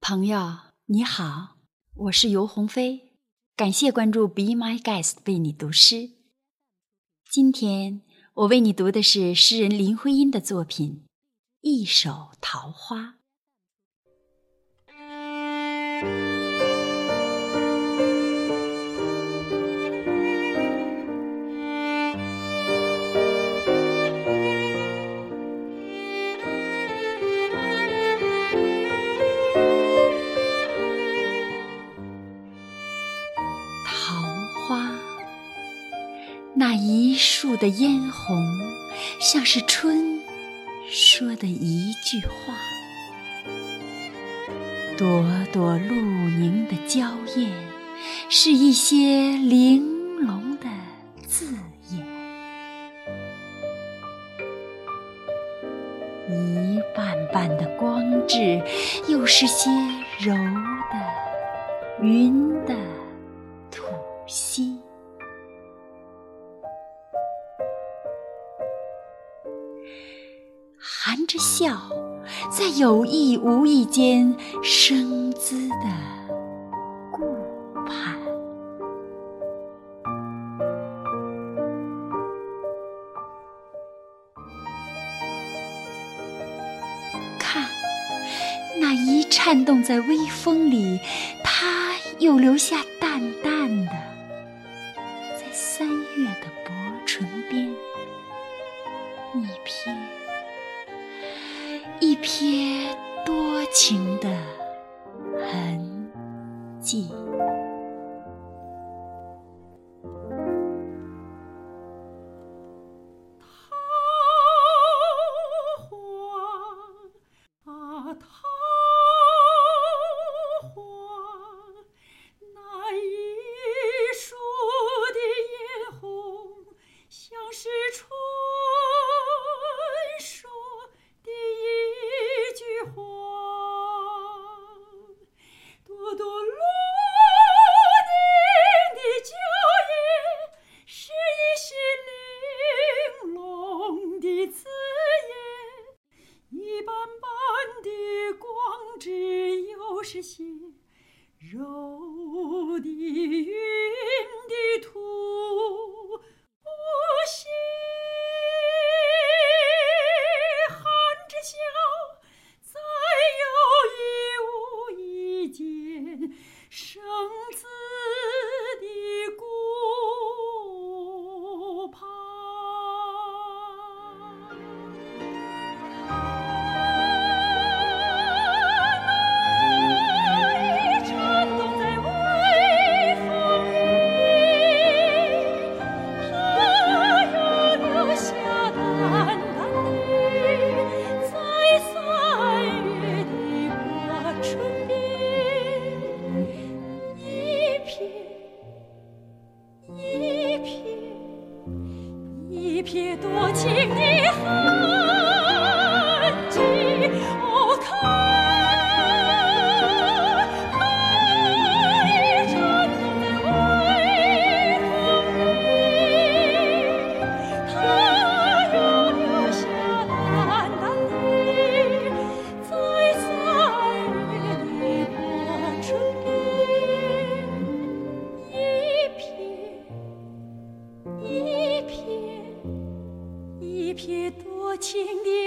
朋友你好，我是尤鸿飞，感谢关注 Be My Guest 为你读诗。今天我为你读的是诗人林徽因的作品《一首桃花》。那一树的嫣红，像是春说的一句话；朵朵露凝的娇艳，是一些玲珑的字眼；一瓣瓣的光质，又是些柔的云的吐息。含着笑，在有意无意间生姿的顾盼。看，那一颤动在微风里，它又留下淡淡的，在三月的薄唇边一瞥。一瞥多情的痕迹。都是血揉的云的土不惜含着笑再有意无意间一撇多情的海轻轻